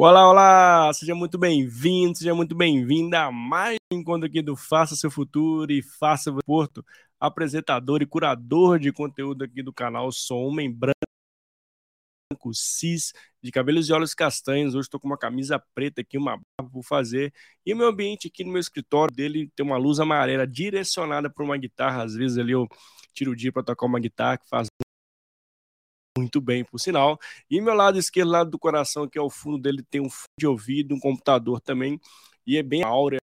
Olá, olá! Seja muito bem-vindo, seja muito bem-vinda a mais um encontro aqui do Faça Seu Futuro e Faça o Porto, apresentador e curador de conteúdo aqui do canal. Sou homem branco, cis, de cabelos e olhos castanhos. Hoje estou com uma camisa preta aqui, uma barba por fazer. E o meu ambiente aqui no meu escritório dele tem uma luz amarela direcionada para uma guitarra. Às vezes ali eu tiro o dia para tocar uma guitarra que faz muito bem, por sinal. E meu lado esquerdo, lado do coração, que é o fundo dele, tem um fundo de ouvido, um computador também, e é bem áurea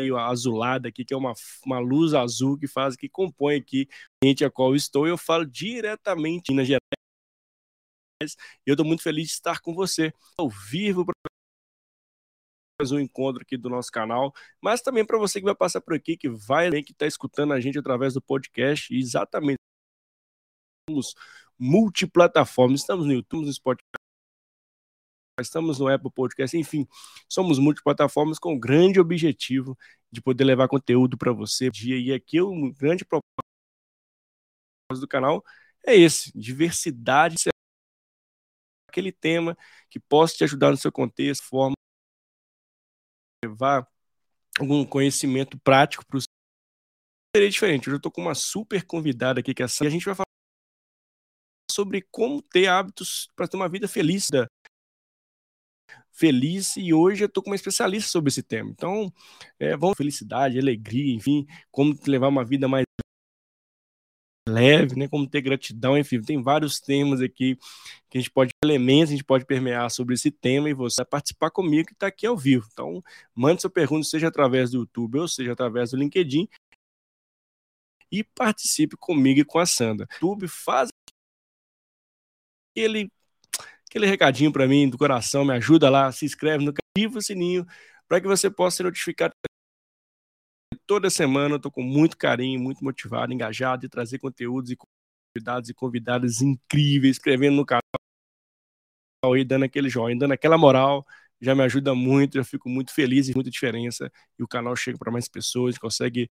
meio azulada aqui, que é uma, uma luz azul que faz, que compõe aqui o ambiente a qual eu estou. Eu falo diretamente na Gerais. E eu estou muito feliz de estar com você ao vivo para mais um encontro aqui do nosso canal, mas também para você que vai passar por aqui, que vai, que está escutando a gente através do podcast, exatamente somos multiplataformas. Estamos no YouTube, no Spotify, estamos no Apple Podcast, enfim, somos multiplataformas com o grande objetivo de poder levar conteúdo para você. E aqui o grande propósito do canal é esse: diversidade, aquele tema que possa te ajudar no seu contexto, forma levar algum conhecimento prático para o seria diferente. Hoje eu estou com uma super convidada aqui que é a a gente vai falar sobre como ter hábitos para ter uma vida feliz. Feliz, e hoje eu estou com uma especialista sobre esse tema. Então, é, vamos felicidade, alegria, enfim, como levar uma vida mais leve, né? Como ter gratidão, enfim, tem vários temas aqui que a gente pode elementos, a gente pode permear sobre esse tema e você vai participar comigo que está aqui ao vivo. Então, mande sua pergunta, seja através do YouTube ou seja através do LinkedIn e participe comigo e com a Sandra. YouTube faz aquele, aquele recadinho para mim do coração, me ajuda lá, se inscreve no ativa o sininho para que você possa ser notificado toda semana. Eu estou com muito carinho, muito motivado, engajado de trazer conteúdos e convidados e convidadas incríveis, escrevendo no canal e dando aquele joinha, dando aquela moral, já me ajuda muito, eu fico muito feliz e muita diferença. E o canal chega para mais pessoas, consegue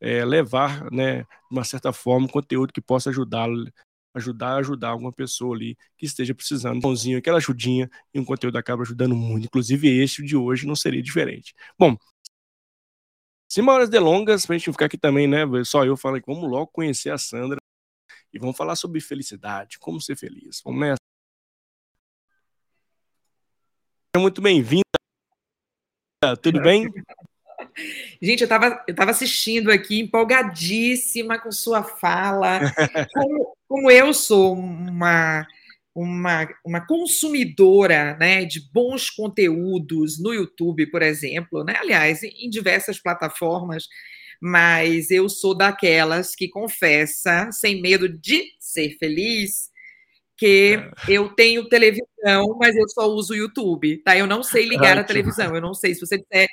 é, levar, né, de uma certa forma, conteúdo que possa ajudá-lo ajudar a ajudar alguma pessoa ali que esteja precisando, um pãozinho, aquela ajudinha, e um conteúdo acaba ajudando muito. Inclusive, este de hoje não seria diferente. Bom, sem maiores delongas, pra gente ficar aqui também, né? Só eu falei, vamos logo conhecer a Sandra e vamos falar sobre felicidade, como ser feliz. Vamos nessa. Seja muito bem-vinda. Tudo bem? Gente, eu estava eu tava assistindo aqui, empolgadíssima com sua fala. Como, como eu sou uma, uma, uma consumidora né, de bons conteúdos no YouTube, por exemplo, né? aliás, em diversas plataformas, mas eu sou daquelas que confessa, sem medo de ser feliz, que é. eu tenho televisão, mas eu só uso o YouTube, tá? Eu não sei ligar a televisão, eu não sei se você disser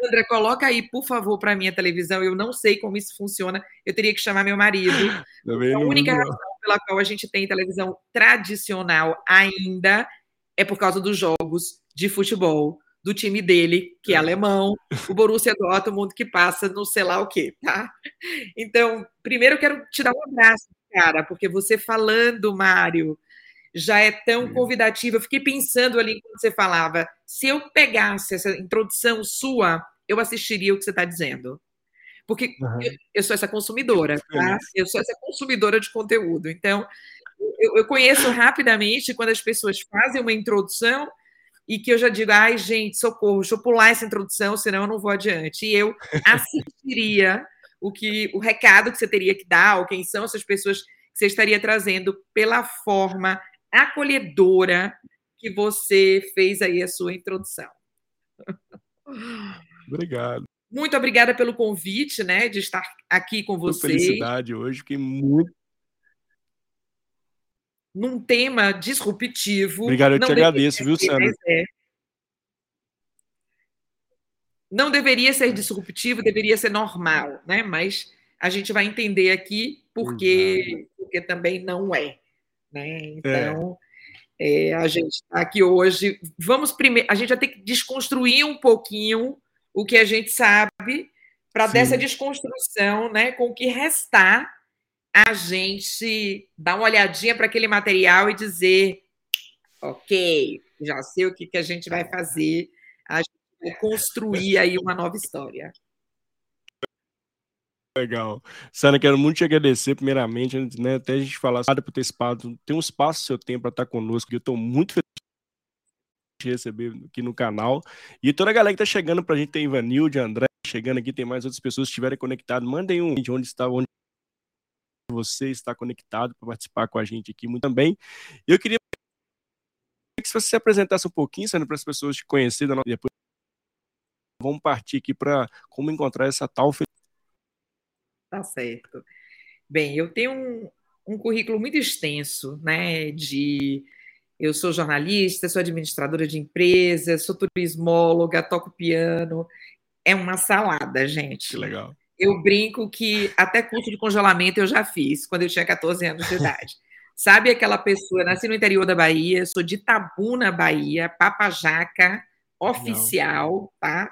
Sandra, coloca aí, por favor, para minha televisão. Eu não sei como isso funciona. Eu teria que chamar meu marido. a única razão pela qual a gente tem televisão tradicional ainda é por causa dos jogos de futebol do time dele, que é, é. alemão, o Borussia Dortmund, que passa no sei lá o quê, tá? Então, primeiro eu quero te dar um abraço, cara, porque você falando, Mário, já é tão convidativo. Eu fiquei pensando ali enquanto você falava, se eu pegasse essa introdução sua, eu assistiria o que você está dizendo. Porque uhum. eu, eu, sou essa consumidora, tá? Eu sou essa consumidora de conteúdo. Então, eu, eu, conheço rapidamente quando as pessoas fazem uma introdução e que eu já digo, ai, gente, socorro, deixa eu pular essa introdução, senão eu não vou adiante. E eu assistiria o que o recado que você teria que dar, ou quem são essas pessoas que você estaria trazendo pela forma acolhedora que você fez aí a sua introdução. Obrigado. Muito obrigada pelo convite, né, de estar aqui com você. Felicidade hoje, fiquei muito num tema disruptivo. Obrigado, eu te agradeço, viu, Sandra? É. Não deveria ser disruptivo, deveria ser normal, né? Mas a gente vai entender aqui porque, porque também não é. Né? É. Então, é. É, a gente está aqui hoje. Vamos primeiro, a gente vai ter que desconstruir um pouquinho o que a gente sabe para dessa desconstrução, né, com o que restar, a gente dar uma olhadinha para aquele material e dizer Ok, já sei o que, que a gente vai fazer. A gente vai construir aí uma nova história. Legal. Sara, quero muito te agradecer, primeiramente, né, até a gente falar por ter espaço, tem um espaço seu tempo para estar conosco, eu estou muito feliz de receber aqui no canal. E toda a galera que está chegando para a gente, tem Ivanilde, André, chegando aqui, tem mais outras pessoas que estiverem conectadas, mandem um de onde está, onde você está conectado para participar com a gente aqui muito também. Eu queria que você se apresentasse um pouquinho, Sandra, para as pessoas te conhecerem, depois vamos partir aqui para como encontrar essa tal Tá certo. Bem, eu tenho um, um currículo muito extenso, né? De eu sou jornalista, sou administradora de empresas, sou turismóloga, toco piano. É uma salada, gente. Que legal. Eu brinco que até curso de congelamento eu já fiz quando eu tinha 14 anos de idade. Sabe aquela pessoa, nasci no interior da Bahia, sou de Tabuna, Bahia, papajaca oficial, tá?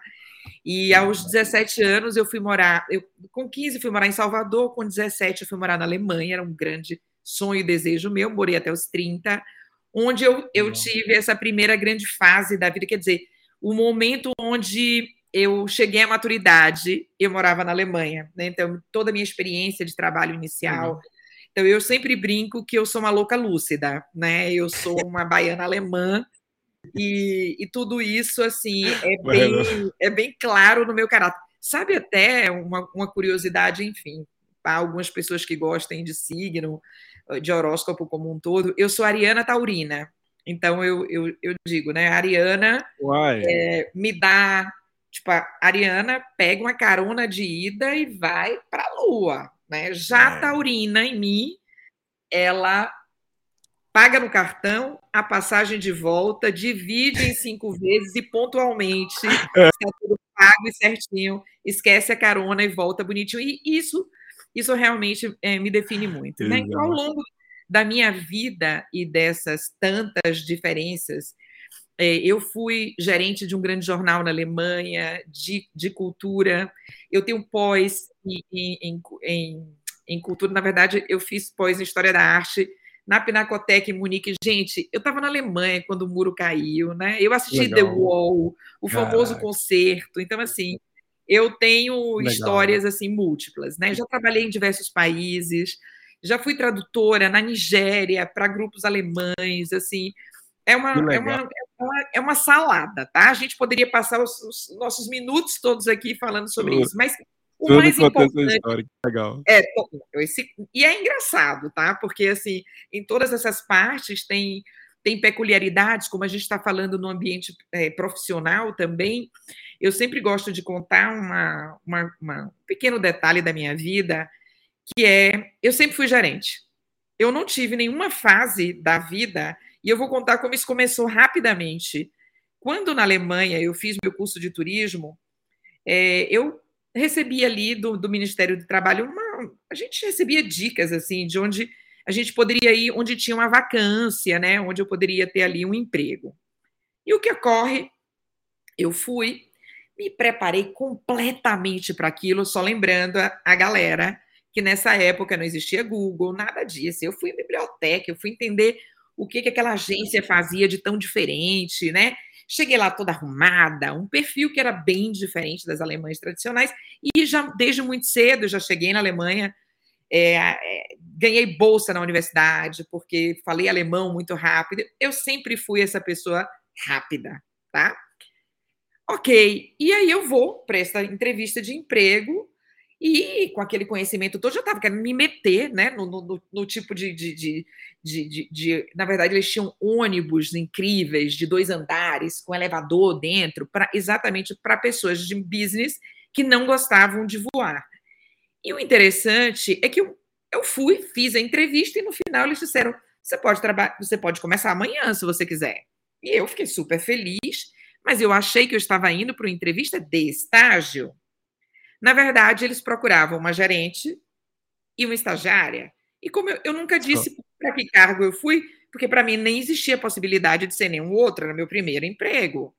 E aos 17 anos eu fui morar, eu, com 15 fui morar em Salvador, com 17 eu fui morar na Alemanha, era um grande sonho e desejo meu, morei até os 30, onde eu, eu tive essa primeira grande fase da vida, quer dizer, o momento onde eu cheguei à maturidade, eu morava na Alemanha, né? então toda a minha experiência de trabalho inicial, uhum. então eu sempre brinco que eu sou uma louca lúcida, né? Eu sou uma baiana alemã e, e tudo isso, assim, é bem, é bem claro no meu caráter. Sabe até uma, uma curiosidade, enfim, para algumas pessoas que gostem de signo, de horóscopo como um todo, eu sou Ariana Taurina. Então eu, eu, eu digo, né? A Ariana é, me dá. Tipo, a Ariana pega uma carona de ida e vai para a Lua. Né? Já é. Taurina em mim, ela paga no cartão a passagem de volta, divide em cinco vezes e pontualmente é. está tudo pago e certinho, esquece a carona e volta bonitinho. E isso, isso realmente é, me define muito. Né? Então, ao longo da minha vida e dessas tantas diferenças, é, eu fui gerente de um grande jornal na Alemanha, de, de cultura. Eu tenho pós em, em, em, em cultura, na verdade, eu fiz pós em História da Arte na Pinacoteca em Munique. Gente, eu estava na Alemanha quando o muro caiu, né? Eu assisti Legal. The Wall, o famoso Caraca. concerto. Então, assim, eu tenho Legal. histórias assim múltiplas, né? Já trabalhei em diversos países, já fui tradutora na Nigéria para grupos alemães, assim. É uma, é, uma, é, uma, é uma salada, tá? A gente poderia passar os, os nossos minutos todos aqui falando sobre isso, mas o Tudo mais importante. Legal. É, esse, e é engraçado, tá? Porque, assim, em todas essas partes tem, tem peculiaridades, como a gente está falando no ambiente é, profissional também. Eu sempre gosto de contar uma, uma, uma, um pequeno detalhe da minha vida, que é: eu sempre fui gerente. Eu não tive nenhuma fase da vida, e eu vou contar como isso começou rapidamente. Quando na Alemanha eu fiz meu curso de turismo, é, eu recebia ali do, do Ministério do Trabalho uma, a gente recebia dicas assim de onde a gente poderia ir, onde tinha uma vacância, né, onde eu poderia ter ali um emprego. E o que ocorre? Eu fui, me preparei completamente para aquilo, só lembrando a, a galera que nessa época não existia Google, nada disso. Eu fui em biblioteca, eu fui entender o que, que aquela agência fazia de tão diferente, né? Cheguei lá toda arrumada, um perfil que era bem diferente das alemãs tradicionais, e já desde muito cedo já cheguei na Alemanha, é, é, ganhei bolsa na universidade, porque falei alemão muito rápido. Eu sempre fui essa pessoa rápida, tá? Ok, e aí eu vou para essa entrevista de emprego e com aquele conhecimento todo, já estava querendo me meter né, no, no, no tipo de, de, de, de, de, Na verdade, eles tinham ônibus incríveis de dois andares, com elevador dentro, pra, exatamente para pessoas de business que não gostavam de voar. E o interessante é que eu, eu fui, fiz a entrevista e no final eles disseram: você pode trabalhar, você pode começar amanhã se você quiser. E eu fiquei super feliz, mas eu achei que eu estava indo para uma entrevista de estágio. Na verdade, eles procuravam uma gerente e uma estagiária. E como eu, eu nunca disse para que cargo eu fui, porque para mim nem existia a possibilidade de ser nenhum outro, era meu primeiro emprego.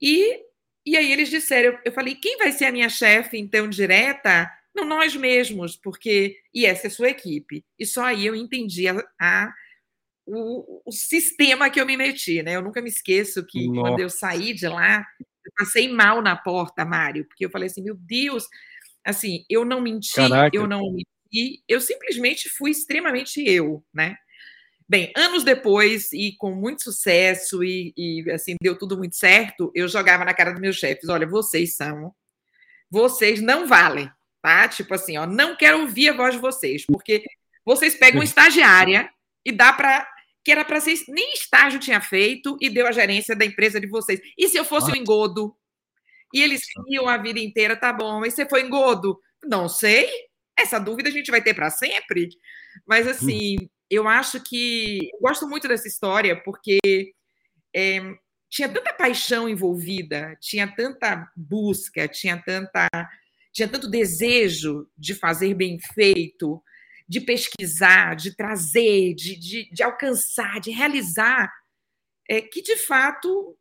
E, e aí eles disseram, eu falei, quem vai ser a minha chefe, então, direta? Não, nós mesmos, porque. E essa é a sua equipe. E só aí eu entendi a, a o, o, sistema que eu me meti, né? Eu nunca me esqueço que Nossa. quando eu saí de lá, eu passei mal na porta, Mário, porque eu falei assim, meu Deus, assim, eu não menti, Caraca. eu não menti, eu simplesmente fui extremamente eu, né? Bem, anos depois, e com muito sucesso, e, e assim, deu tudo muito certo, eu jogava na cara dos meus chefes: olha, vocês são, vocês não valem, tá? Tipo assim, ó, não quero ouvir a voz de vocês, porque vocês pegam uma estagiária e dá para que era para vocês, nem estágio tinha feito e deu a gerência da empresa de vocês. E se eu fosse o um engodo? E eles iam a vida inteira, tá bom, mas você foi engodo? Não sei. Essa dúvida a gente vai ter para sempre. Mas assim, eu acho que eu gosto muito dessa história porque é, tinha tanta paixão envolvida, tinha tanta busca, tinha tanta tinha tanto desejo de fazer bem feito, de pesquisar, de trazer, de, de, de alcançar, de realizar, é, que de fato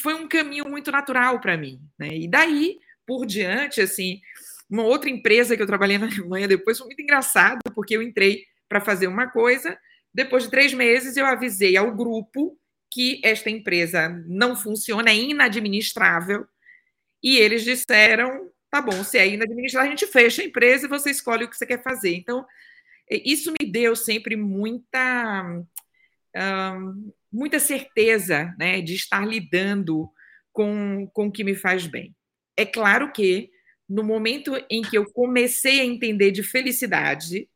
foi um caminho muito natural para mim. Né? E daí por diante, assim, uma outra empresa que eu trabalhei na Alemanha depois foi muito engraçado, porque eu entrei para fazer uma coisa, depois de três meses eu avisei ao grupo que esta empresa não funciona, é inadministrável, e eles disseram tá bom, se é inadministrável, a gente fecha a empresa e você escolhe o que você quer fazer. Então, isso me deu sempre muita, muita certeza né, de estar lidando com, com o que me faz bem. É claro que, no momento em que eu comecei a entender de felicidade,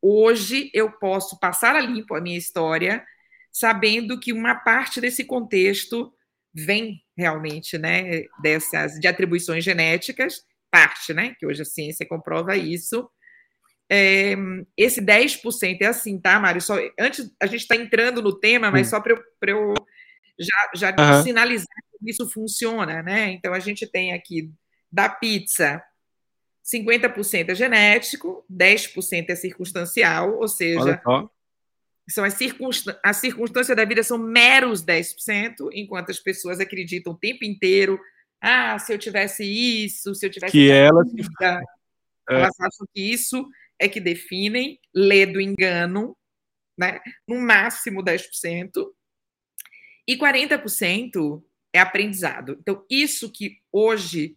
hoje eu posso passar a limpo a minha história, sabendo que uma parte desse contexto vem realmente né, dessas de atribuições genéticas parte, né? Que hoje a ciência comprova isso. É, esse 10% é assim, tá, Mário? Só, antes a gente está entrando no tema, mas só para eu, eu, já, já uhum. sinalizar que isso funciona, né? Então a gente tem aqui da pizza 50% é genético, 10% é circunstancial, ou seja, são as, circunstâncias, as circunstâncias da vida são meros 10%, enquanto as pessoas acreditam o tempo inteiro ah, se eu tivesse isso, se eu tivesse. Que elas. É. Elas acham que isso é que definem, lê do engano, né? no máximo 10%, e 40% é aprendizado. Então, isso que hoje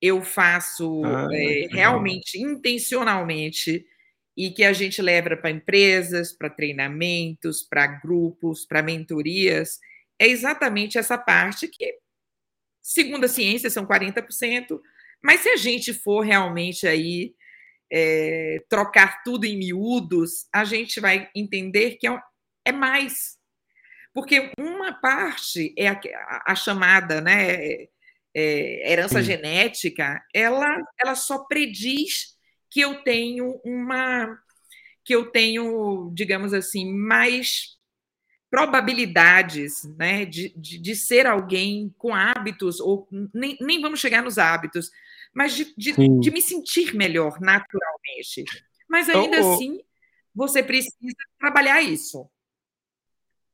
eu faço ah, é, realmente, intencionalmente, e que a gente leva para empresas, para treinamentos, para grupos, para mentorias, é exatamente essa parte que Segundo a ciência, são 40%, mas se a gente for realmente aí é, trocar tudo em miúdos, a gente vai entender que é, é mais. Porque uma parte é a, a, chamada né, é, herança Sim. genética, ela, ela só prediz que eu tenho uma que eu tenho, digamos assim, mais probabilidades né, de, de, de, ser alguém com hábitos, ou nem, nem vamos chegar nos hábitos, mas de, de, de me sentir melhor naturalmente. Mas ainda oh, oh. assim, você precisa trabalhar isso.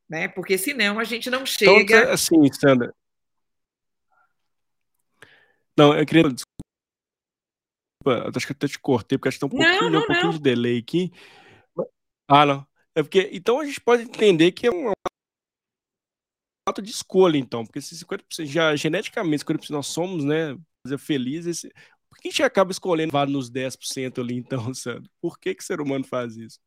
Né? Porque senão a gente não então, chega. Então, assim, Sandra. Não, eu queria. Desculpa, acho que até te cortei, porque acho que tem um pouquinho, não, não, um pouquinho de delay aqui. Ah, não. É porque, então a gente pode entender que é um ato de escolha, então, porque se 50% já geneticamente 50% nós somos, né, felizes, por que a gente acaba escolhendo vale nos 10% ali, então, Sandro? Por que, que o ser humano faz isso?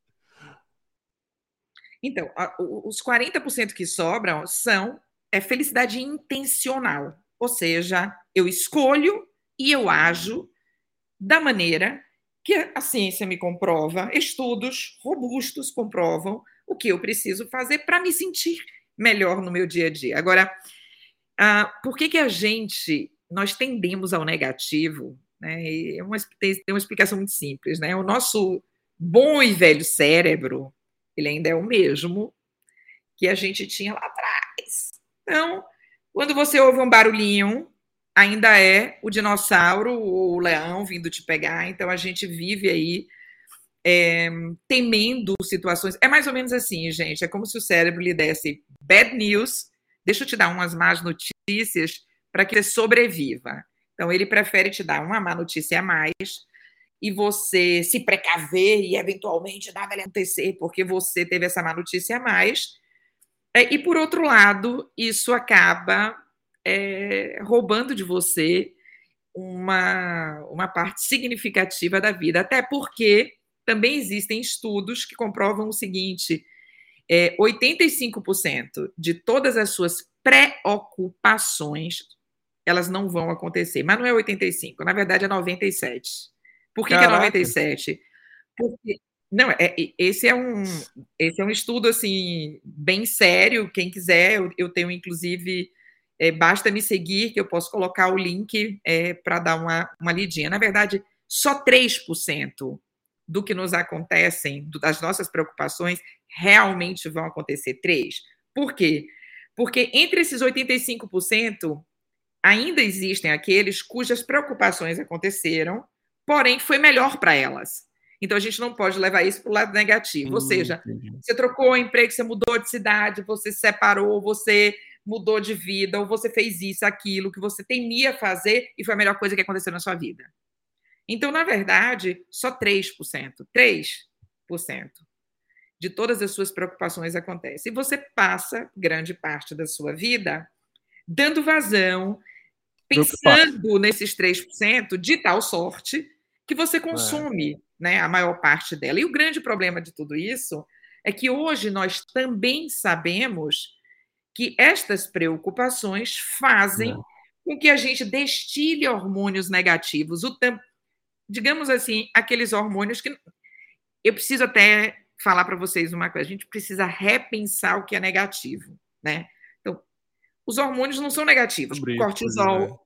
Então, a, os 40% que sobram são é felicidade intencional, ou seja, eu escolho e eu ajo da maneira que a ciência me comprova, estudos robustos comprovam o que eu preciso fazer para me sentir melhor no meu dia a dia. Agora, ah, por que, que a gente, nós tendemos ao negativo? Né? É uma, tem, uma explicação muito simples. Né? O nosso bom e velho cérebro, ele ainda é o mesmo que a gente tinha lá atrás. Então, quando você ouve um barulhinho, ainda é o dinossauro ou o leão vindo te pegar. Então a gente vive aí é, temendo situações. É mais ou menos assim, gente. É como se o cérebro lhe desse bad news. Deixa eu te dar umas más notícias para que você sobreviva. Então ele prefere te dar uma má notícia a mais e você se precaver e eventualmente nada acontecer porque você teve essa má notícia a mais, É, e por outro lado, isso acaba é, roubando de você uma, uma parte significativa da vida, até porque também existem estudos que comprovam o seguinte: é, 85% de todas as suas preocupações elas não vão acontecer. Mas não é 85, na verdade é 97. Por que, que é 97? Porque não, é, esse é um esse é um estudo assim bem sério. Quem quiser, eu, eu tenho inclusive é, basta me seguir que eu posso colocar o link é, para dar uma, uma lidinha. Na verdade, só 3% do que nos acontecem, das nossas preocupações, realmente vão acontecer. 3. Por quê? Porque entre esses 85%, ainda existem aqueles cujas preocupações aconteceram, porém foi melhor para elas. Então a gente não pode levar isso para o lado negativo. Hum, Ou seja, entendi. você trocou o emprego, você mudou de cidade, você se separou, você mudou de vida, ou você fez isso, aquilo que você temia fazer e foi a melhor coisa que aconteceu na sua vida. Então, na verdade, só 3%, 3% de todas as suas preocupações acontece. E você passa grande parte da sua vida dando vazão, pensando nesses 3% de tal sorte que você consome é. né, a maior parte dela. E o grande problema de tudo isso é que hoje nós também sabemos que estas preocupações fazem é. com que a gente destile hormônios negativos, o digamos assim, aqueles hormônios que eu preciso até falar para vocês uma coisa, a gente precisa repensar o que é negativo, né? Os hormônios não são negativos, Sobre cortisol né?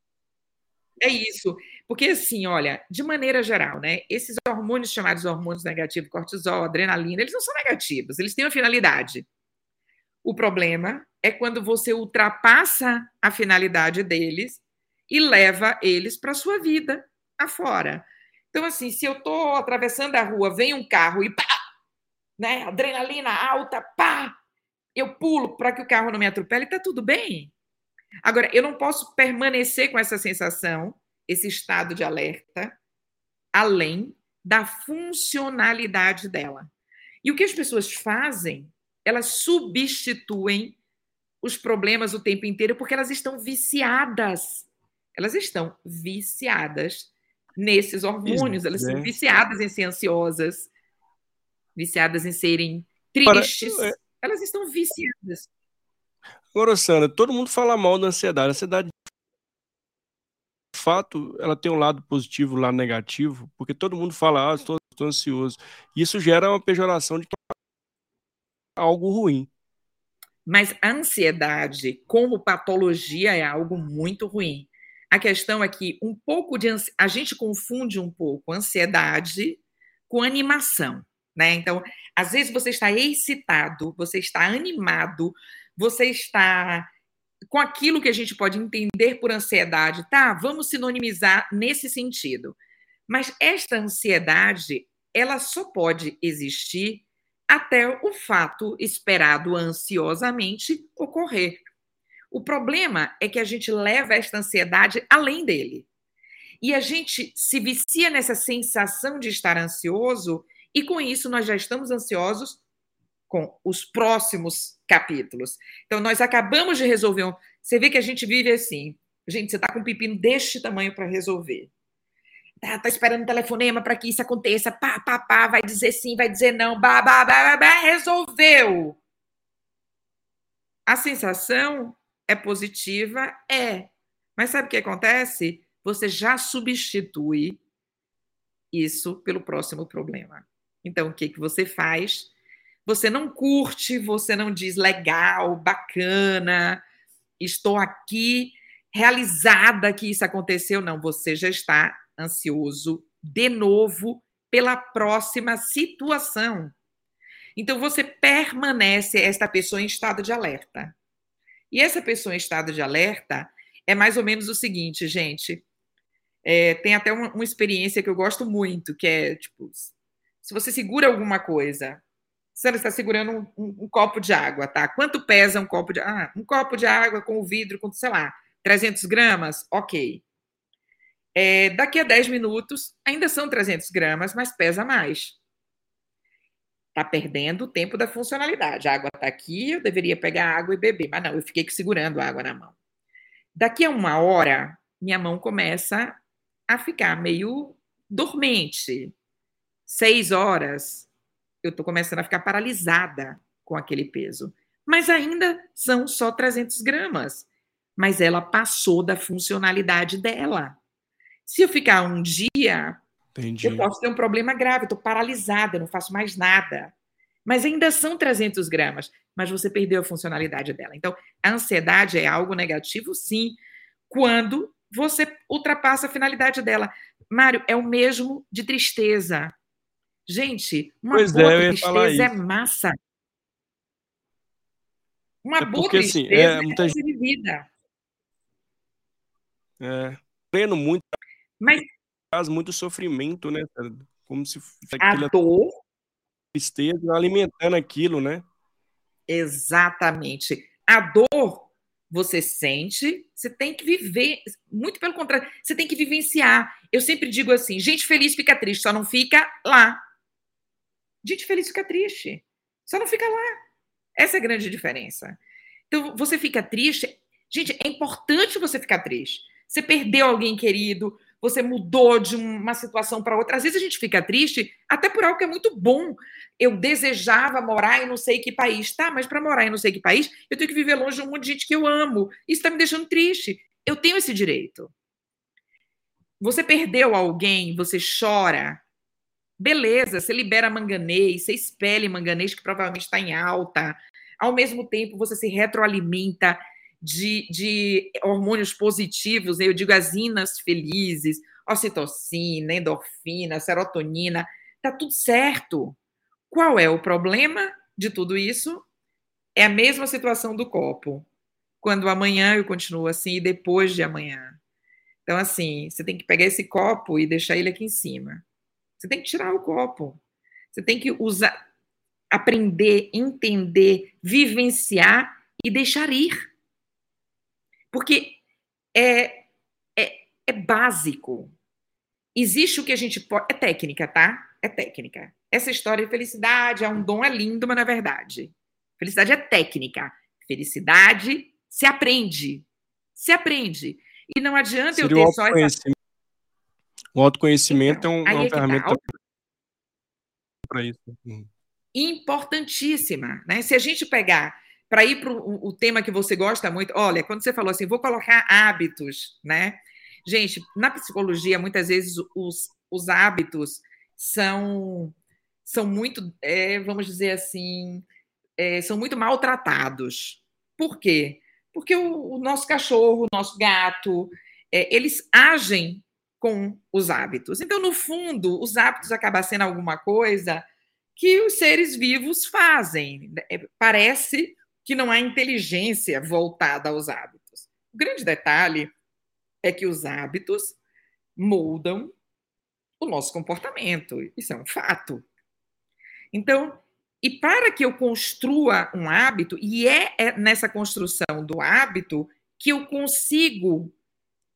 é isso, porque assim, olha, de maneira geral, né, esses hormônios chamados hormônios negativos, cortisol, adrenalina, eles não são negativos, eles têm uma finalidade. O problema é quando você ultrapassa a finalidade deles e leva eles para sua vida afora. Então, assim, se eu estou atravessando a rua, vem um carro e pá, né, adrenalina alta, pá, eu pulo para que o carro não me atropele, está tudo bem. Agora, eu não posso permanecer com essa sensação, esse estado de alerta, além da funcionalidade dela. E o que as pessoas fazem, elas substituem os problemas o tempo inteiro porque elas estão viciadas. Elas estão viciadas nesses hormônios, elas são viciadas em ser ansiosas, viciadas em serem tristes. Para, é... Elas estão viciadas. Agora, Sandra, todo mundo fala mal da ansiedade. A ansiedade, de fato, ela tem um lado positivo, um lado negativo, porque todo mundo fala, ah, estou, estou ansioso. E isso gera uma pejoração de algo ruim. Mas a ansiedade, como patologia, é algo muito ruim. A questão é que um pouco de ansi... a gente confunde um pouco ansiedade com animação, né? Então, às vezes você está excitado, você está animado, você está com aquilo que a gente pode entender por ansiedade, tá? Vamos sinonimizar nesse sentido. Mas esta ansiedade, ela só pode existir até o fato esperado ansiosamente ocorrer. O problema é que a gente leva esta ansiedade além dele. E a gente se vicia nessa sensação de estar ansioso, e com isso nós já estamos ansiosos com os próximos capítulos. Então, nós acabamos de resolver. Um... Você vê que a gente vive assim. Gente, você está com um pepino deste tamanho para resolver. Tá, tá, esperando um telefonema para que isso aconteça. Pá, pá, pá, vai dizer sim, vai dizer não. Bah, bah resolveu. A sensação é positiva? É. Mas sabe o que acontece? Você já substitui isso pelo próximo problema. Então, o que, que você faz? Você não curte, você não diz legal, bacana, estou aqui realizada que isso aconteceu. Não, você já está ansioso de novo pela próxima situação. Então, você permanece esta pessoa em estado de alerta. E essa pessoa em estado de alerta é mais ou menos o seguinte, gente. É, tem até uma, uma, experiência que eu gosto muito, que é tipo, se você segura alguma coisa, você está segurando um, um, um, copo de água, tá? Quanto pesa um copo de ah, um copo de água com o vidro, com, sei lá, 300 gramas? Ok. É, daqui a 10 minutos, ainda são 300 gramas, mas pesa mais. Está perdendo o tempo da funcionalidade. A água está aqui, eu deveria pegar água e beber. Mas não, eu fiquei segurando a água na mão. Daqui a uma hora, minha mão começa a ficar meio dormente. Seis horas, eu estou começando a ficar paralisada com aquele peso. Mas ainda são só 300 gramas. Mas ela passou da funcionalidade dela. Se eu ficar um dia, Entendi. eu posso ter um problema grave, estou paralisada, não faço mais nada. Mas ainda são 300 gramas, mas você perdeu a funcionalidade dela. Então, a ansiedade é algo negativo, sim, quando você ultrapassa a finalidade dela. Mário, é o mesmo de tristeza. Gente, uma pois boa é, tristeza é massa. Uma é boa porque, tristeza assim, é, muita... é vida. É, pleno muito. Mas faz muito sofrimento, né? Como se a dor tristeza alimentando aquilo, né? Exatamente. A dor você sente, você tem que viver, muito pelo contrário, você tem que vivenciar. Eu sempre digo assim: gente feliz fica triste, só não fica lá. Gente feliz fica triste, só não fica lá. Essa é a grande diferença. Então, você fica triste. Gente, é importante você ficar triste. Você perdeu alguém querido, você mudou de uma situação para outra. Às vezes a gente fica triste até por algo que é muito bom. Eu desejava morar em não sei que país. Tá, mas para morar em não sei que país, eu tenho que viver longe de um monte de gente que eu amo. Isso está me deixando triste. Eu tenho esse direito. Você perdeu alguém, você chora. Beleza, você libera manganês, você expele manganês, que provavelmente está em alta. Ao mesmo tempo, você se retroalimenta de, de hormônios positivos, né? eu digo as inas felizes, ocitocina, endorfina, serotonina, tá tudo certo. Qual é o problema de tudo isso? É a mesma situação do copo. Quando amanhã eu continuo assim e depois de amanhã. Então, assim, você tem que pegar esse copo e deixar ele aqui em cima. Você tem que tirar o copo. Você tem que usar, aprender, entender, vivenciar e deixar ir. Porque é, é, é básico. Existe o que a gente pode. É técnica, tá? É técnica. Essa história de felicidade é um dom, é lindo, mas não é verdade. Felicidade é técnica. Felicidade se aprende. Se aprende. E não adianta Seria eu ter só essa. O autoconhecimento então, é, um, é uma é tá. ferramenta para isso. Uhum. Importantíssima. Né? Se a gente pegar para ir para o tema que você gosta muito, olha, quando você falou assim, vou colocar hábitos, né? Gente, na psicologia, muitas vezes os, os hábitos são, são muito, é, vamos dizer assim, é, são muito maltratados. Por quê? Porque o, o nosso cachorro, o nosso gato, é, eles agem com os hábitos. Então, no fundo, os hábitos acabam sendo alguma coisa que os seres vivos fazem. É, parece que não há inteligência voltada aos hábitos. O grande detalhe é que os hábitos moldam o nosso comportamento. Isso é um fato. Então, e para que eu construa um hábito, e é, é nessa construção do hábito que eu consigo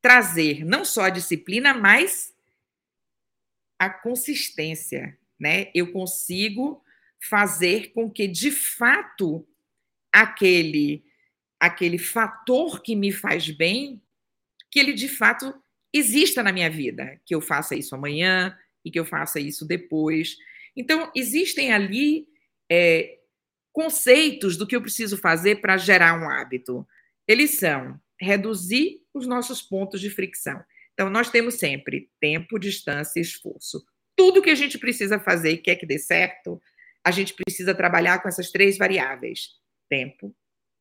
trazer não só a disciplina, mas a consistência, né? Eu consigo fazer com que de fato aquele aquele fator que me faz bem, que ele de fato exista na minha vida, que eu faça isso amanhã e que eu faça isso depois. Então, existem ali é, conceitos do que eu preciso fazer para gerar um hábito. Eles são reduzir os nossos pontos de fricção. Então, nós temos sempre tempo, distância e esforço. Tudo que a gente precisa fazer e quer que dê certo, a gente precisa trabalhar com essas três variáveis: tempo,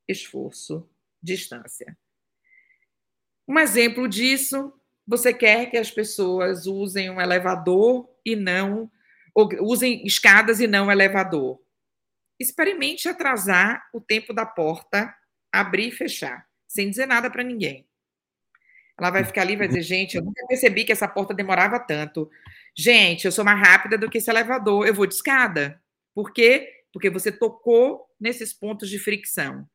esforço, distância. Um exemplo disso, você quer que as pessoas usem um elevador e não ou usem escadas e não elevador. Experimente atrasar o tempo da porta abrir e fechar, sem dizer nada para ninguém. Ela vai ficar ali e vai dizer: gente, eu nunca percebi que essa porta demorava tanto. Gente, eu sou mais rápida do que esse elevador, eu vou de escada. Por quê? Porque você tocou nesses pontos de fricção.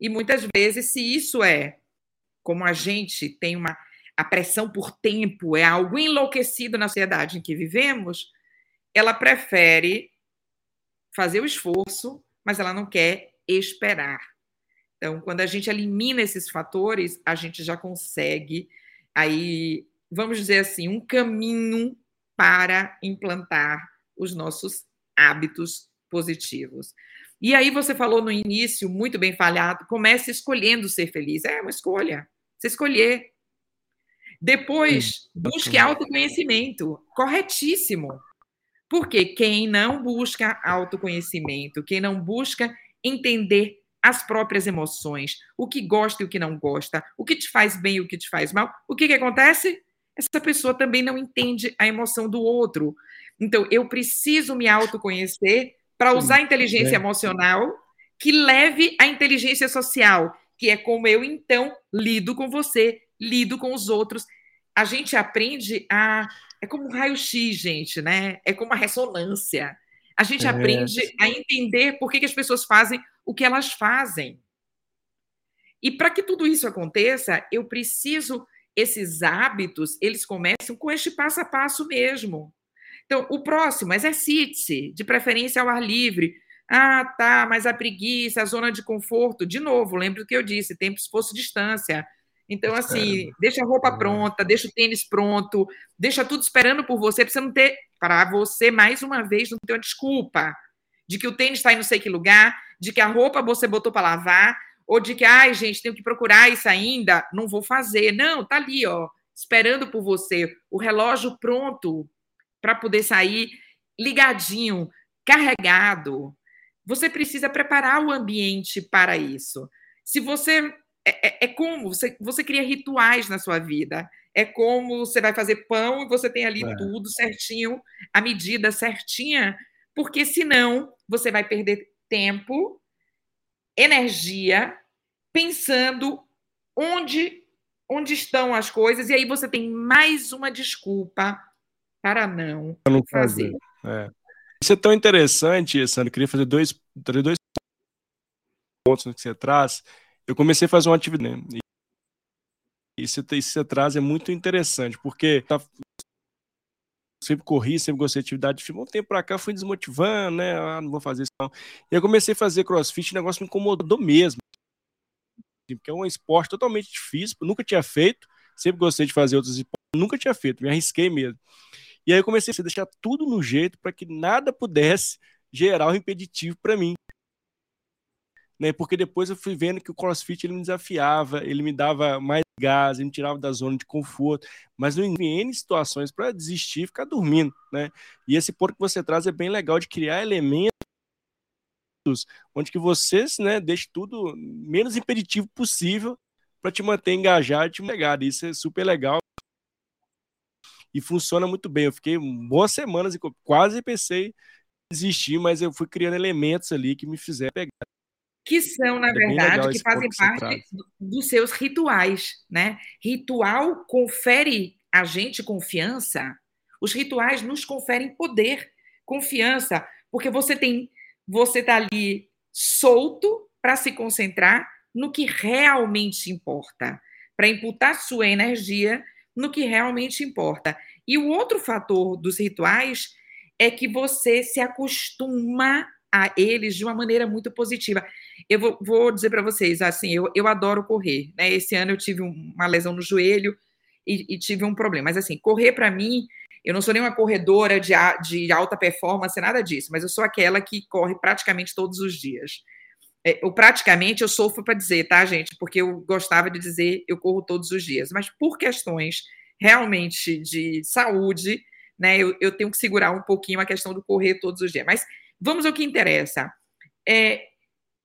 E muitas vezes, se isso é como a gente tem uma a pressão por tempo é algo enlouquecido na sociedade em que vivemos, ela prefere fazer o esforço, mas ela não quer esperar. Então, quando a gente elimina esses fatores, a gente já consegue aí, vamos dizer assim, um caminho para implantar os nossos hábitos positivos. E aí você falou no início, muito bem falhado, comece escolhendo ser feliz. É uma escolha. Você escolher. Depois, busque autoconhecimento. Corretíssimo. Porque quem não busca autoconhecimento, quem não busca entender as próprias emoções, o que gosta e o que não gosta, o que te faz bem e o que te faz mal, o que, que acontece? Essa pessoa também não entende a emoção do outro. Então, eu preciso me autoconhecer para usar a inteligência é. emocional que leve à inteligência social, que é como eu, então, lido com você, lido com os outros. A gente aprende a é como um raio-x, gente, né? É como a ressonância. A gente é. aprende a entender por que, que as pessoas fazem o que elas fazem. E para que tudo isso aconteça, eu preciso esses hábitos, eles começam com este passo a passo mesmo. Então, o próximo, exercite-se, de preferência ao ar livre. Ah, tá, mas a preguiça, a zona de conforto, de novo, lembra do que eu disse, tempo, esforço, distância. Então, assim, deixa a roupa pronta, deixa o tênis pronto, deixa tudo esperando por você, para você não ter, para você, mais uma vez, não ter uma desculpa de que o tênis está em não sei que lugar, de que a roupa você botou para lavar, ou de que, ai, gente, tenho que procurar isso ainda, não vou fazer. Não, tá ali, ó, esperando por você, o relógio pronto para poder sair ligadinho, carregado. Você precisa preparar o ambiente para isso. Se você é, é, é, como você, você cria rituais na sua vida. É como você vai fazer pão e você tem ali é. tudo certinho, a medida certinha, porque senão você vai perder tempo, energia, pensando onde, onde estão as coisas, e aí você tem mais uma desculpa para não, não fazer. fazer. É. Isso é tão interessante, Sandro. Eu queria fazer dois, dois pontos que você traz eu comecei a fazer uma atividade. Né? E isso, isso você traz é muito interessante, porque tá, sempre corri, sempre gostei de atividade física. Um tempo pra cá fui desmotivando, né? Ah, não vou fazer isso não. E eu comecei a fazer crossfit, o negócio me incomodou mesmo. Porque é um esporte totalmente difícil, nunca tinha feito, sempre gostei de fazer outros esportes, nunca tinha feito, me arrisquei mesmo. E aí eu comecei a deixar tudo no jeito para que nada pudesse gerar um impeditivo para mim né? Porque depois eu fui vendo que o CrossFit ele me desafiava, ele me dava mais gás, ele me tirava da zona de conforto, mas não em situações para desistir e ficar dormindo, né? E esse ponto que você traz é bem legal de criar elementos onde que você, né, deixe tudo menos impeditivo possível para te manter engajado te pegar. Isso é super legal e funciona muito bem. Eu fiquei boas semanas e quase pensei em desistir, mas eu fui criando elementos ali que me fizeram pegar que são, na é verdade, que fazem parte dos seus rituais, né? Ritual confere a gente confiança. Os rituais nos conferem poder, confiança, porque você tem, você tá ali solto para se concentrar no que realmente importa, para imputar sua energia no que realmente importa. E o outro fator dos rituais é que você se acostuma a eles de uma maneira muito positiva. Eu vou, vou dizer para vocês, assim, eu, eu adoro correr, né? Esse ano eu tive uma lesão no joelho e, e tive um problema. Mas, assim, correr para mim, eu não sou nenhuma corredora de, de alta performance, nada disso, mas eu sou aquela que corre praticamente todos os dias. É, eu praticamente eu sofro para dizer, tá, gente? Porque eu gostava de dizer eu corro todos os dias, mas por questões realmente de saúde, né? Eu, eu tenho que segurar um pouquinho a questão do correr todos os dias. Mas Vamos ao que interessa. É,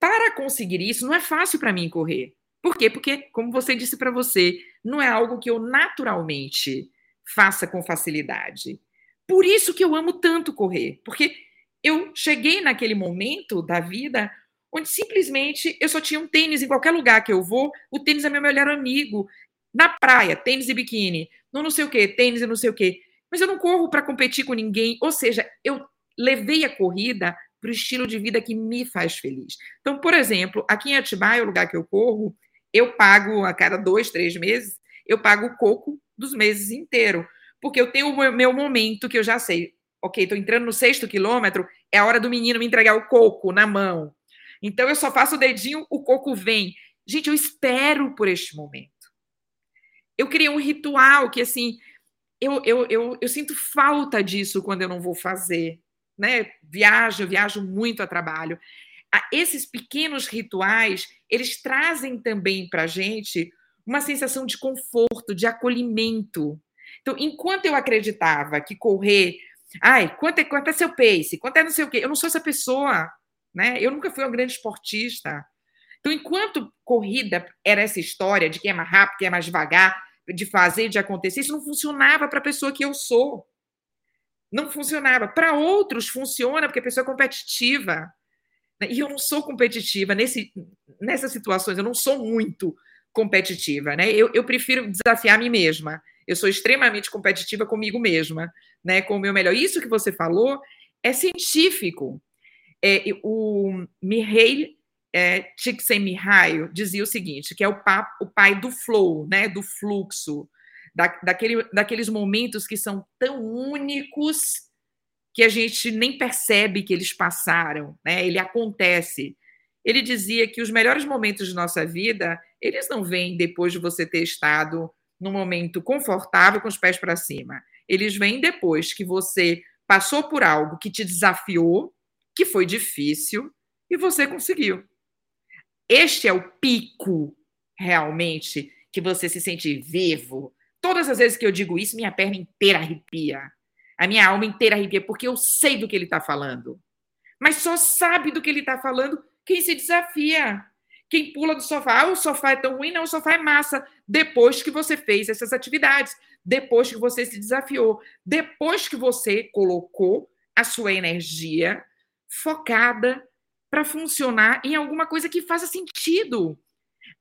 para conseguir isso, não é fácil para mim correr. Por quê? Porque, como você disse para você, não é algo que eu naturalmente faça com facilidade. Por isso que eu amo tanto correr, porque eu cheguei naquele momento da vida onde simplesmente eu só tinha um tênis em qualquer lugar que eu vou, o tênis é meu melhor amigo. Na praia, tênis e biquíni, não não sei o quê, tênis e não sei o quê. Mas eu não corro para competir com ninguém, ou seja, eu levei a corrida para o estilo de vida que me faz feliz. Então, por exemplo, aqui em Atibaia, o lugar que eu corro, eu pago a cada dois, três meses, eu pago o coco dos meses inteiro, porque eu tenho o meu momento que eu já sei. ok, estou entrando no sexto quilômetro, é a hora do menino me entregar o coco na mão. Então eu só faço o dedinho, o coco vem. Gente, eu espero por este momento. Eu criei um ritual que, assim, eu, eu, eu, eu sinto falta disso quando eu não vou fazer. Né? Viajo, viajo muito a trabalho. Esses pequenos rituais, eles trazem também para a gente uma sensação de conforto, de acolhimento. Então, enquanto eu acreditava que correr, ai, quanto é, quanto é seu pace, quanto é não sei o quê, eu não sou essa pessoa, né? Eu nunca fui uma grande esportista. Então, enquanto corrida era essa história de quem é mais rápido, quem é mais devagar, de fazer, de acontecer, isso não funcionava para a pessoa que eu sou. Não funcionava. Para outros funciona porque a pessoa é competitiva. E eu não sou competitiva nesse, nessas situações, eu não sou muito competitiva, né? Eu, eu prefiro desafiar a mim mesma. Eu sou extremamente competitiva comigo mesma, né? Com o meu melhor. Isso que você falou é científico. É, o Mihaly é, Csikszentmihalyi dizia o seguinte, que é o, o pai do flow, né? Do fluxo, da, daquele, daqueles momentos que são tão únicos que a gente nem percebe que eles passaram, né? Ele acontece. Ele dizia que os melhores momentos de nossa vida, eles não vêm depois de você ter estado num momento confortável com os pés para cima. Eles vêm depois que você passou por algo que te desafiou, que foi difícil e você conseguiu. Este é o pico realmente que você se sente vivo. Todas as vezes que eu digo isso, minha perna inteira arrepia. A minha alma inteira arrepia, porque eu sei do que ele está falando. Mas só sabe do que ele está falando quem se desafia. Quem pula do sofá. Ah, o sofá é tão ruim, não, o sofá é massa. Depois que você fez essas atividades, depois que você se desafiou, depois que você colocou a sua energia focada para funcionar em alguma coisa que faça sentido.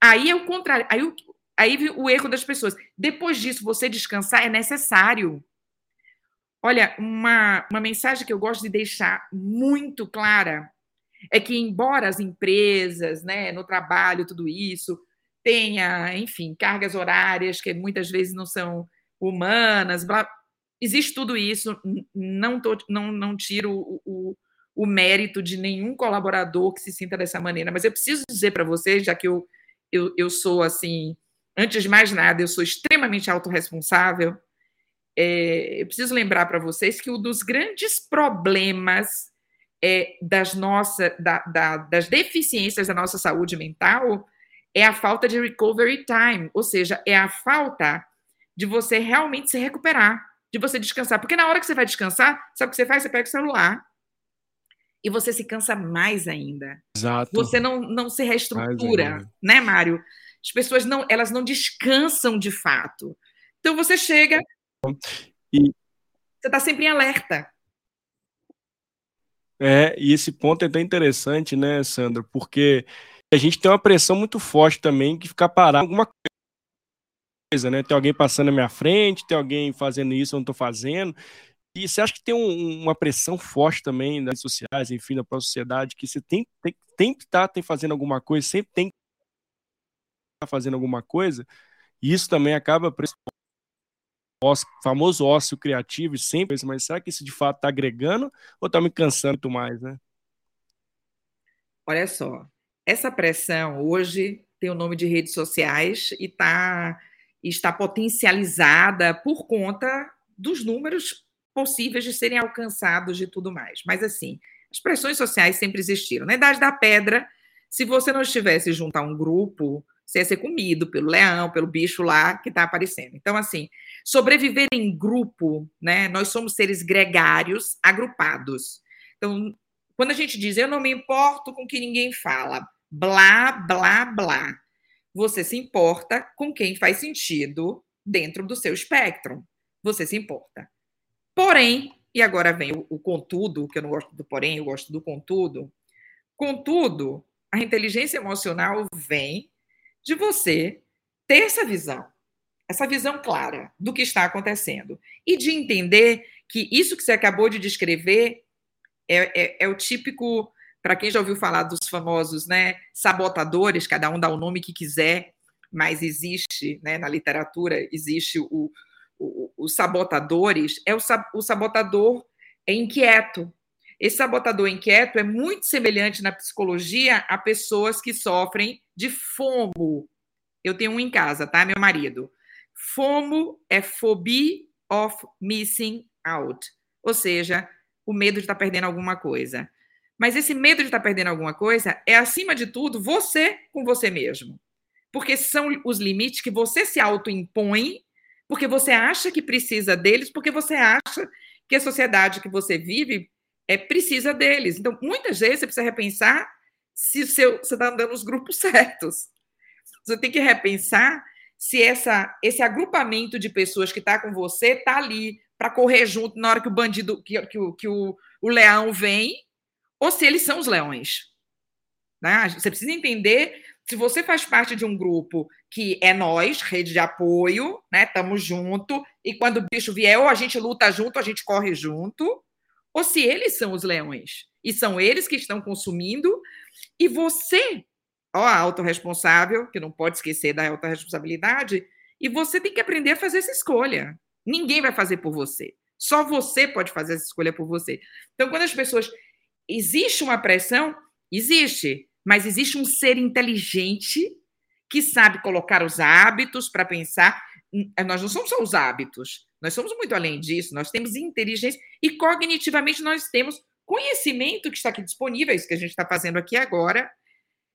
Aí é o contrário. Aí o, aí o erro das pessoas. Depois disso, você descansar é necessário. Olha, uma, uma mensagem que eu gosto de deixar muito clara é que, embora as empresas, né, no trabalho, tudo isso, tenha, enfim, cargas horárias que muitas vezes não são humanas, blá, existe tudo isso, não, tô, não, não tiro o, o, o, mérito de nenhum colaborador que se sinta dessa maneira, mas eu preciso dizer para vocês, já que eu, eu, eu sou assim, antes de mais nada, eu sou extremamente autorresponsável, é, eu preciso lembrar para vocês que um dos grandes problemas é, das, nossa, da, da, das deficiências da nossa saúde mental é a falta de recovery time, ou seja, é a falta de você realmente se recuperar, de você descansar. Porque na hora que você vai descansar, sabe o que você faz? Você pega o celular e você se cansa mais ainda. Exato. Você não, não se reestrutura, né, Mário? As pessoas não, elas não descansam de fato. Então você chega, e... Você está sempre em alerta. É, e esse ponto é bem interessante, né, Sandra? Porque a gente tem uma pressão muito forte também que ficar parado alguma coisa, né? Tem alguém passando na minha frente, tem alguém fazendo isso, eu não estou fazendo. E você acha que tem um, uma pressão forte também das redes sociais, enfim, da própria sociedade, que você tem, tem, tem que estar tá, fazendo alguma coisa, sempre tem que fazendo alguma coisa, e isso também acaba ócio, famoso ócio criativo e sempre, mas será que isso de fato está agregando ou está me cansando muito mais, né? Olha só, essa pressão hoje tem o nome de redes sociais e tá, está potencializada por conta dos números possíveis de serem alcançados e tudo mais. Mas assim, as pressões sociais sempre existiram. Na Idade da Pedra, se você não estivesse junto a um grupo, você ia ser comido pelo leão, pelo bicho lá que está aparecendo. Então, assim, sobreviver em grupo, né? Nós somos seres gregários, agrupados. Então, quando a gente diz eu não me importo com o que ninguém fala, blá, blá, blá, você se importa com quem faz sentido dentro do seu espectro. Você se importa. Porém, e agora vem o, o contudo, que eu não gosto do porém, eu gosto do contudo. Contudo, a inteligência emocional vem de você ter essa visão, essa visão clara do que está acontecendo e de entender que isso que você acabou de descrever é, é, é o típico, para quem já ouviu falar dos famosos né, sabotadores, cada um dá o nome que quiser, mas existe, né, na literatura, existe o, os sabotadores, é o, o sabotador é inquieto. Esse sabotador inquieto é muito semelhante na psicologia a pessoas que sofrem de FOMO. Eu tenho um em casa, tá? Meu marido. FOMO é Phobia of Missing Out, ou seja, o medo de estar perdendo alguma coisa. Mas esse medo de estar perdendo alguma coisa é, acima de tudo, você com você mesmo. Porque são os limites que você se autoimpõe, porque você acha que precisa deles, porque você acha que a sociedade que você vive é, precisa deles. Então, muitas vezes você precisa repensar se seu, você está andando nos grupos certos. Você tem que repensar se essa, esse agrupamento de pessoas que está com você está ali para correr junto na hora que o bandido, que, que, o, que o, o leão vem, ou se eles são os leões. Né? Você precisa entender se você faz parte de um grupo que é nós, rede de apoio, né? Estamos junto, e quando o bicho vier, ou a gente luta junto, ou a gente corre junto, ou se eles são os leões e são eles que estão consumindo, e você, ó, autorresponsável, que não pode esquecer da autorresponsabilidade, e você tem que aprender a fazer essa escolha. Ninguém vai fazer por você. Só você pode fazer essa escolha por você. Então, quando as pessoas. Existe uma pressão? Existe. Mas existe um ser inteligente que sabe colocar os hábitos para pensar. Nós não somos só os hábitos. Nós somos muito além disso, nós temos inteligência e cognitivamente nós temos conhecimento que está aqui disponível, é isso que a gente está fazendo aqui agora,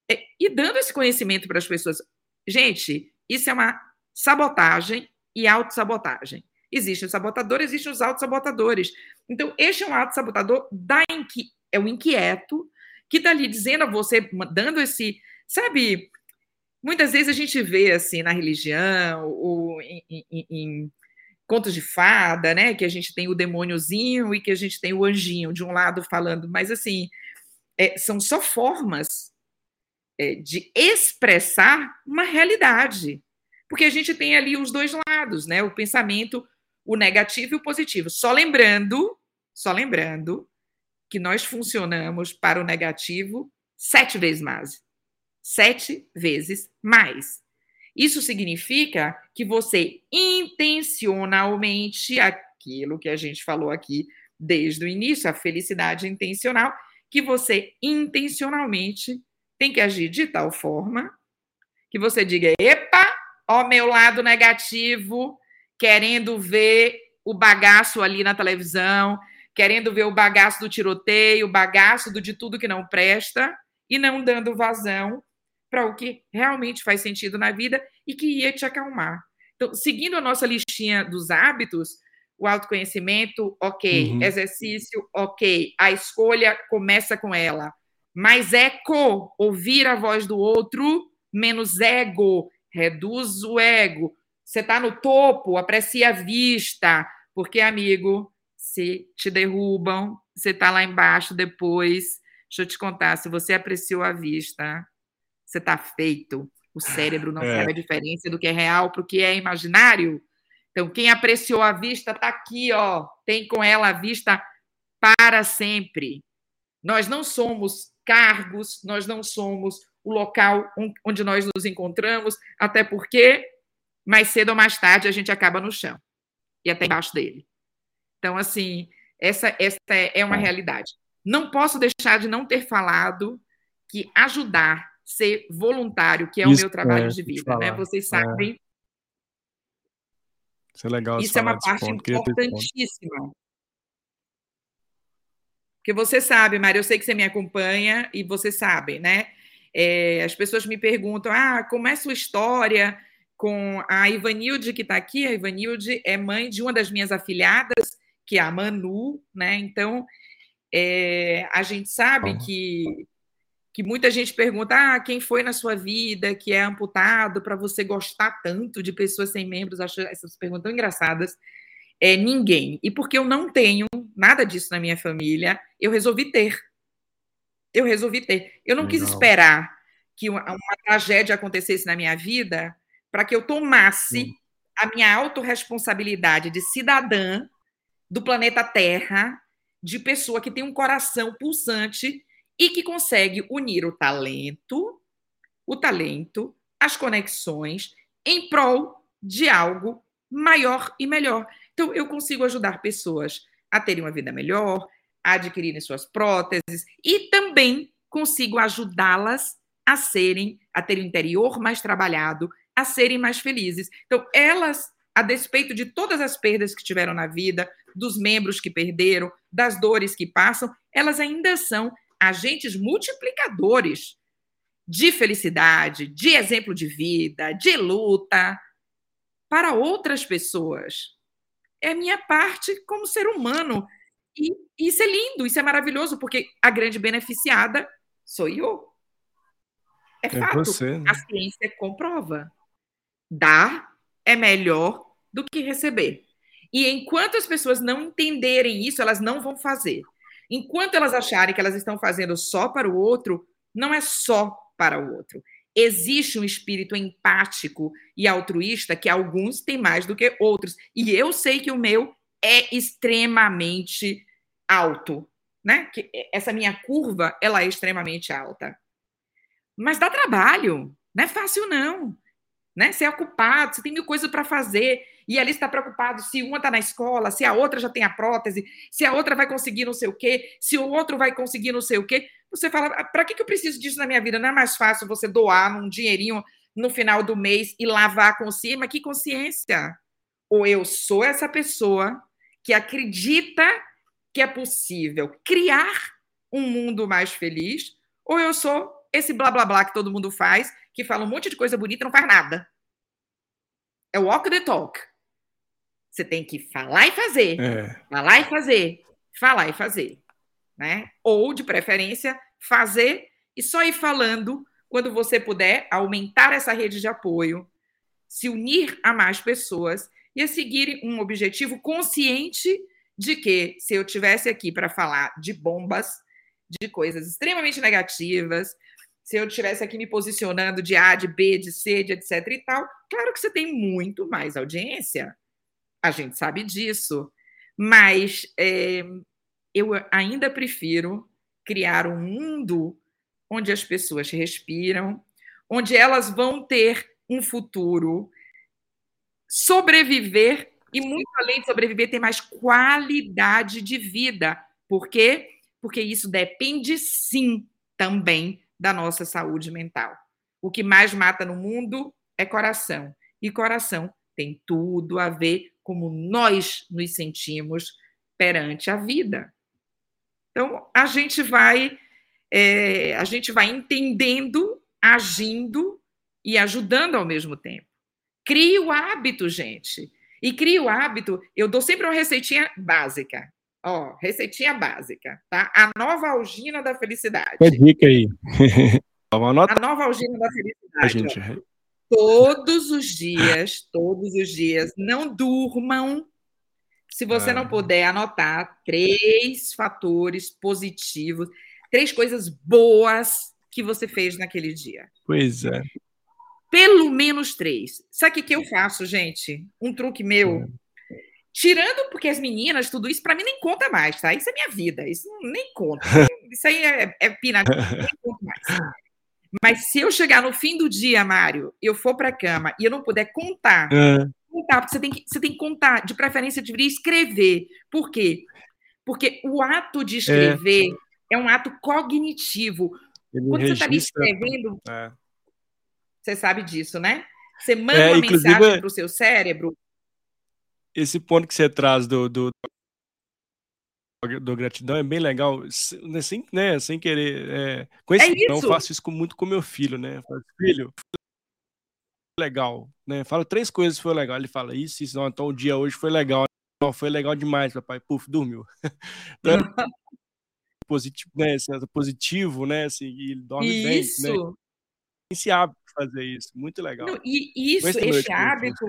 é, e dando esse conhecimento para as pessoas. Gente, isso é uma sabotagem e autossabotagem. Existem os sabotadores, existem os autossabotadores. Então, este é um autossabotador da inqui... é um inquieto que está ali dizendo a você, dando esse, sabe, muitas vezes a gente vê assim na religião ou em, em, em contos de fada, né? Que a gente tem o demôniozinho e que a gente tem o anjinho de um lado falando, mas assim é, são só formas é, de expressar uma realidade, porque a gente tem ali os dois lados, né? O pensamento, o negativo e o positivo. Só lembrando, só lembrando que nós funcionamos para o negativo sete vezes mais, sete vezes mais. Isso significa que você intencionalmente, aquilo que a gente falou aqui desde o início, a felicidade intencional, que você intencionalmente tem que agir de tal forma que você diga: epa, ó, meu lado negativo, querendo ver o bagaço ali na televisão, querendo ver o bagaço do tiroteio, o bagaço do de tudo que não presta, e não dando vazão para o que realmente faz sentido na vida e que ia te acalmar. Então, seguindo a nossa listinha dos hábitos, o autoconhecimento, ok. Uhum. Exercício, ok. A escolha começa com ela. Mais eco, ouvir a voz do outro, menos ego, reduz o ego. Você está no topo, aprecia a vista, porque, amigo, se te derrubam, você está lá embaixo depois. Deixa eu te contar, se você apreciou a vista, você está feito. O cérebro não é. sabe a diferença do que é real para o que é imaginário. Então, quem apreciou a vista está aqui, ó, tem com ela a vista para sempre. Nós não somos cargos, nós não somos o local onde nós nos encontramos, até porque mais cedo ou mais tarde a gente acaba no chão e até embaixo dele. Então, assim, essa, essa é uma realidade. Não posso deixar de não ter falado que ajudar ser voluntário, que é Isso, o meu trabalho é, de vida, né? Vocês é. sabem. É. Isso é legal. Isso é uma parte ponto, importantíssima. Porque você sabe, Mário, eu sei que você me acompanha e você sabe, né? É, as pessoas me perguntam: ah, como é sua história com a Ivanilde que está aqui? A Ivanilde é mãe de uma das minhas afilhadas, que é a Manu, né? Então, é, a gente sabe que que muita gente pergunta: ah, quem foi na sua vida que é amputado para você gostar tanto de pessoas sem membros? Acho essas perguntas tão engraçadas. É ninguém. E porque eu não tenho nada disso na minha família, eu resolvi ter. Eu resolvi ter. Eu não, não. quis esperar que uma, uma, tragédia acontecesse na minha vida para que eu tomasse hum. a minha autorresponsabilidade de cidadã do planeta Terra, de pessoa que tem um coração pulsante e que consegue unir o talento, o talento, as conexões em prol de algo maior e melhor. Então, eu consigo ajudar pessoas a terem uma vida melhor, a adquirirem suas próteses e também consigo ajudá-las a serem, a ter o interior mais trabalhado, a serem mais felizes. Então, elas, a despeito de todas as perdas que tiveram na vida, dos membros que perderam, das dores que passam, elas ainda são agentes multiplicadores de felicidade, de exemplo de vida, de luta para outras pessoas. É minha parte como ser humano. E isso é lindo, isso é maravilhoso, porque a grande beneficiada sou eu. É, é fato. Você, né? A ciência comprova. Dar é melhor do que receber. E enquanto as pessoas não entenderem isso, elas não vão fazer. Enquanto elas acharem que elas estão fazendo só para o outro, não é só para o outro. Existe um espírito empático e altruísta que alguns têm mais do que outros. E eu sei que o meu é extremamente alto, né? Que essa minha curva, ela é extremamente alta. Mas dá trabalho, não é fácil não. Né? Você é ocupado, você tem mil coisas para fazer, e ali está preocupado se uma está na escola, se a outra já tem a prótese, se a outra vai conseguir não sei o quê, se o outro vai conseguir não sei o quê. Você fala, ah, para que, que eu preciso disso na minha vida? Não é mais fácil você doar um dinheirinho no final do mês e lavar a consciência? Mas que consciência? Ou eu sou essa pessoa que acredita que é possível criar um mundo mais feliz, ou eu sou esse blá blá blá que todo mundo faz, que fala um monte de coisa bonita e não faz nada. É walk the talk. Você tem que falar e fazer. É. Falar e fazer. Falar e fazer. Né? Ou, de preferência, fazer e só ir falando quando você puder aumentar essa rede de apoio, se unir a mais pessoas e a seguir um objetivo consciente de que se eu tivesse aqui para falar de bombas, de coisas extremamente negativas, se eu estivesse aqui me posicionando de A, de B, de C, de etc e tal, claro que você tem muito mais audiência. A gente sabe disso. Mas é, eu ainda prefiro criar um mundo onde as pessoas respiram, onde elas vão ter um futuro, sobreviver e, muito além de sobreviver, ter mais qualidade de vida. Por quê? Porque isso depende, sim, também da nossa saúde mental. O que mais mata no mundo é coração. E coração tem tudo a ver como nós nos sentimos perante a vida. Então, a gente vai, é, a gente vai entendendo, agindo e ajudando ao mesmo tempo. Crie o hábito, gente. E crie o hábito, eu dou sempre uma receitinha básica. Ó, receitinha básica, tá? A nova algina da felicidade. É dica aí. A nova algina da felicidade. Gente... Todos os dias, todos os dias, não durmam. Se você não puder anotar três fatores positivos, três coisas boas que você fez naquele dia. Pois é. Pelo menos três. Sabe o que eu faço, gente? Um truque meu. É Tirando porque as meninas, tudo isso, para mim nem conta mais, tá? Isso é minha vida, isso nem conta. Isso aí é, é pina, nem conta mais. Mas se eu chegar no fim do dia, Mário, eu for para a cama e eu não puder contar, é. contar, porque você tem, que, você tem que contar, de preferência, eu deveria escrever. Por quê? Porque o ato de escrever é, é um ato cognitivo. Ele Quando registra... você está escrevendo, é. você sabe disso, né? Você manda é, uma mensagem para o seu cérebro esse ponto que você traz do, do, do gratidão é bem legal, né, sem, né, sem querer. É, com esse, é eu faço isso com, muito com meu filho, né? Falo, filho, legal, né? Fala três coisas foi legal. Ele fala isso, isso, não, então o dia hoje foi legal. Não, foi legal demais, papai. Puf, dormiu. então, positivo, né? Positivo, né? Assim, e ele dorme isso. bem, né? Esse hábito de fazer isso, muito legal. Não, e isso, esse hábito,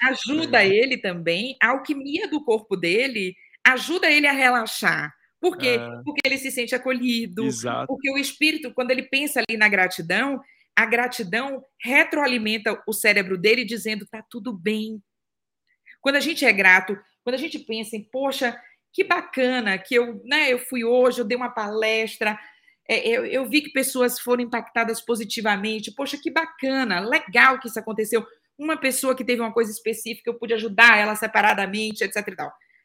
ajuda ele também, a alquimia do corpo dele ajuda ele a relaxar. Por quê? É. Porque ele se sente acolhido. Exato. Porque o espírito, quando ele pensa ali na gratidão, a gratidão retroalimenta o cérebro dele dizendo tá tudo bem. Quando a gente é grato, quando a gente pensa em, poxa, que bacana que eu, né, eu fui hoje, eu dei uma palestra, é, eu, eu vi que pessoas foram impactadas positivamente, poxa, que bacana, legal que isso aconteceu uma pessoa que teve uma coisa específica, eu pude ajudar ela separadamente, etc.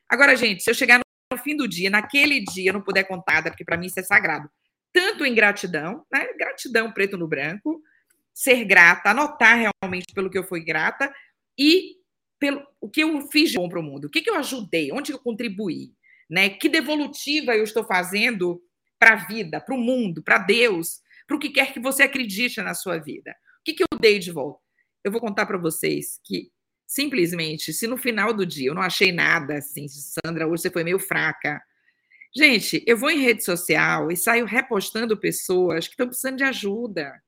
Agora, gente, se eu chegar no fim do dia, naquele dia, eu não puder contar, porque para mim isso é sagrado. Tanto em gratidão, né? Gratidão preto no branco, ser grata, anotar realmente pelo que eu fui grata e pelo o que eu fiz de bom para o mundo, o que, que eu ajudei, onde eu contribuí, né? Que devolutiva eu estou fazendo para a vida, para o mundo, para Deus, para o que quer que você acredite na sua vida. O que, que eu dei de volta? Eu vou contar para vocês que simplesmente, se no final do dia eu não achei nada, assim, Sandra, hoje você foi meio fraca. Gente, eu vou em rede social e saio repostando pessoas que estão precisando de ajuda.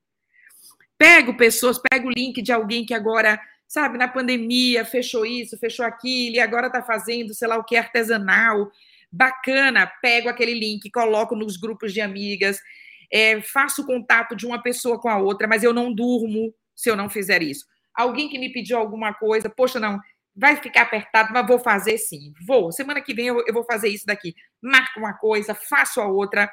Pego pessoas, pego o link de alguém que agora, sabe, na pandemia fechou isso, fechou aquilo, e agora está fazendo, sei lá o que, artesanal. Bacana, pego aquele link, coloco nos grupos de amigas, é, faço contato de uma pessoa com a outra, mas eu não durmo se eu não fizer isso. Alguém que me pediu alguma coisa, poxa, não, vai ficar apertado, mas vou fazer sim. Vou. Semana que vem eu, eu vou fazer isso daqui. Marco uma coisa, faço a outra.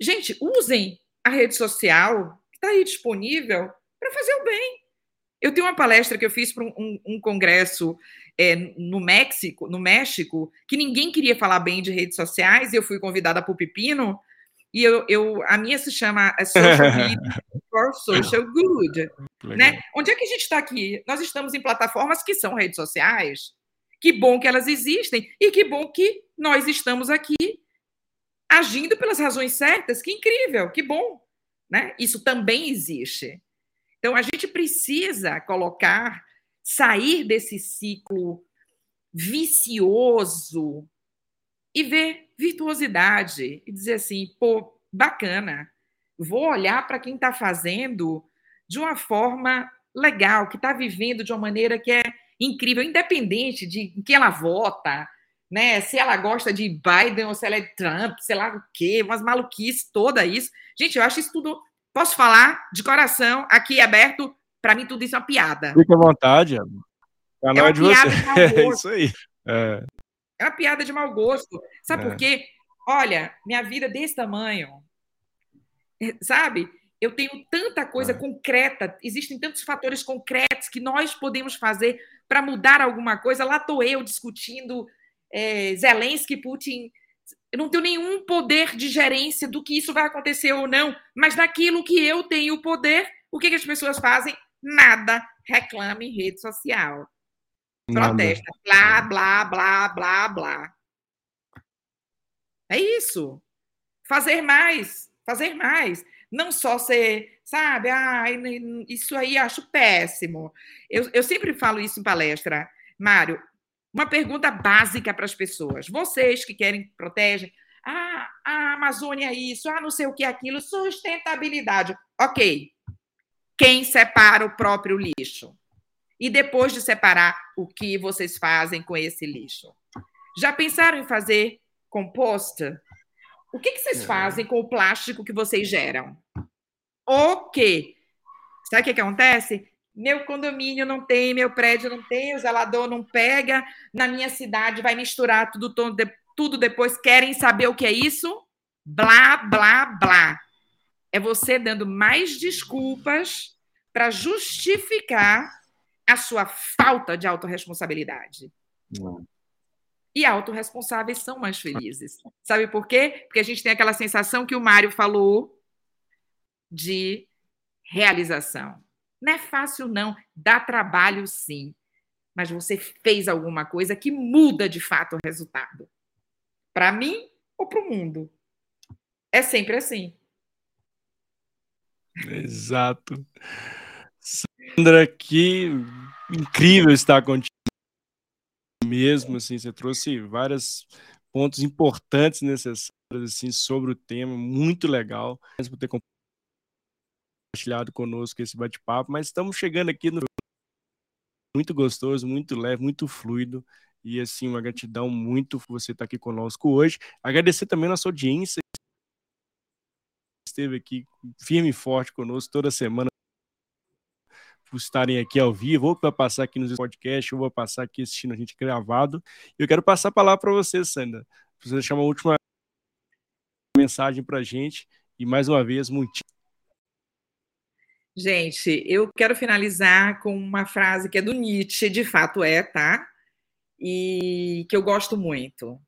Gente, usem a rede social está aí disponível para fazer o bem. Eu tenho uma palestra que eu fiz para um, um, um, congresso é, no México, no México, que ninguém queria falar bem de redes sociais, e eu fui convidada para o Pepino, e eu, eu, a minha se chama é Social Media for Social Good. Né? Onde é que a gente está aqui? Nós estamos em plataformas que são redes sociais. Que bom que elas existem e que bom que nós estamos aqui agindo pelas razões certas. Que incrível, que bom. Né? Isso também existe. Então, a gente precisa colocar, sair desse ciclo vicioso e ver virtuosidade e dizer assim, pô, bacana, vou olhar para quem está fazendo de uma forma legal, que está vivendo de uma maneira que é incrível, independente de quem ela vota, né? Se ela gosta de Biden ou se ela é Trump, sei lá o quê, umas maluquices, toda isso. Gente, eu acho isso tudo. Posso falar de coração, aqui aberto, para mim tudo isso é uma piada. Fique à vontade, canal é, é de você. É isso aí. É. é uma piada de mau gosto. Sabe é. por quê? Olha, minha vida é desse tamanho, sabe? Eu tenho tanta coisa é. concreta, existem tantos fatores concretos que nós podemos fazer para mudar alguma coisa. Lá estou eu discutindo é, Zelensky, Putin. Eu não tenho nenhum poder de gerência do que isso vai acontecer ou não, mas naquilo que eu tenho poder, o que, que as pessoas fazem? Nada. Reclame em rede social. Protesta. Blá, blá, blá, blá, blá. É isso. Fazer mais. Fazer mais. Não só ser, sabe, ah, isso aí acho péssimo. Eu, eu sempre falo isso em palestra. Mário, uma pergunta básica para as pessoas. Vocês que querem, protegem, ah, a Amazônia é isso, ah, não sei o que é aquilo, sustentabilidade. Ok. Quem separa o próprio lixo? E depois de separar, o que vocês fazem com esse lixo? Já pensaram em fazer composta? O que, que vocês é. fazem com o plástico que vocês geram? O quê? Sabe o que, que acontece? Meu condomínio não tem, meu prédio não tem, o zelador não pega, na minha cidade vai misturar tudo, tudo depois. Querem saber o que é isso? Blá, blá, blá. É você dando mais desculpas para justificar a sua falta de autorresponsabilidade. Não. E autorresponsáveis são mais felizes. Sabe por quê? Porque a gente tem aquela sensação que o Mário falou de realização. Não é fácil, não. Dá trabalho, sim. Mas você fez alguma coisa que muda de fato o resultado. Para mim ou para o mundo. É sempre assim. Exato. Sandra, que incrível estar contigo mesmo, assim, você trouxe vários pontos importantes necessários assim sobre o tema, muito legal. Por ter compartilhado conosco esse bate-papo, mas estamos chegando aqui no muito gostoso, muito leve, muito fluido e assim uma gratidão muito por você estar aqui conosco hoje. Agradecer também a nossa audiência esteve aqui firme e forte conosco toda semana por estarem aqui ao vivo, ou para passar aqui nos podcasts, ou vou passar aqui assistindo a gente gravado. Eu quero passar a palavra para você, Sandra, para você deixar uma última mensagem para a gente e mais uma vez muito Gente, eu quero finalizar com uma frase que é do Nietzsche, de fato é, tá? E que eu gosto muito,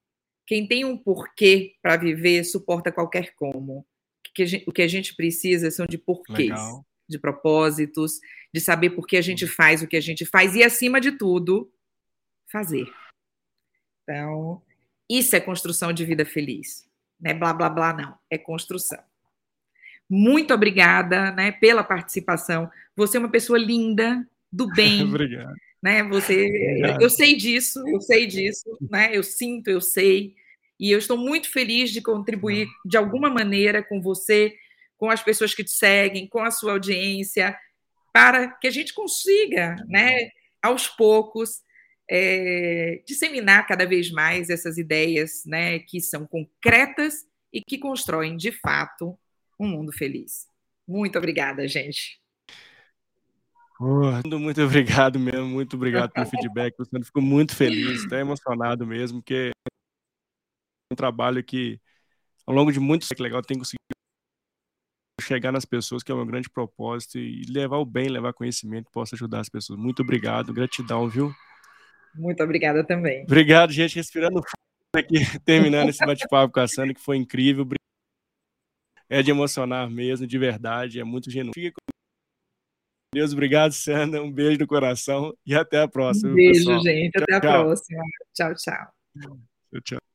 Quem tem um porquê para viver suporta qualquer como. O que a gente precisa são de porquês, Legal. De propósitos, de saber por que a gente faz o que a gente faz e, acima de tudo, fazer. Então, isso é construção de vida feliz. Não é blá blá blá, não. É construção. Muito obrigada né, pela participação. Você é uma pessoa linda, do bem. Obrigado. Né? Você, Obrigado. eu sei disso, eu sei disso, né? Eu sinto, eu sei. E eu estou muito feliz de contribuir de alguma maneira com você, com as pessoas que te seguem, com a sua audiência, para que a gente consiga, né, aos poucos, é, disseminar cada vez mais essas ideias, né, que são concretas e que constroem de fato um mundo feliz. Muito obrigada, gente. Oh, muito obrigado mesmo, muito obrigado pelo feedback. Eu fico muito feliz, até emocionado mesmo, porque um trabalho que, ao longo de muitos anos, legal, tem conseguido chegar nas pessoas, que é meu grande propósito, e levar o bem, levar conhecimento, que possa ajudar as pessoas. Muito obrigado, gratidão, viu? Muito obrigada também. Obrigado, gente, respirando aqui, terminando esse bate-papo com a Sandra, que foi incrível. É de emocionar mesmo, de verdade, é muito genuíno. Fique com Deus, obrigado, Sandra. Um beijo no coração e até a próxima. Um beijo, pessoal. gente. Até tchau, a tchau. próxima. Tchau, tchau. Tchau, tchau.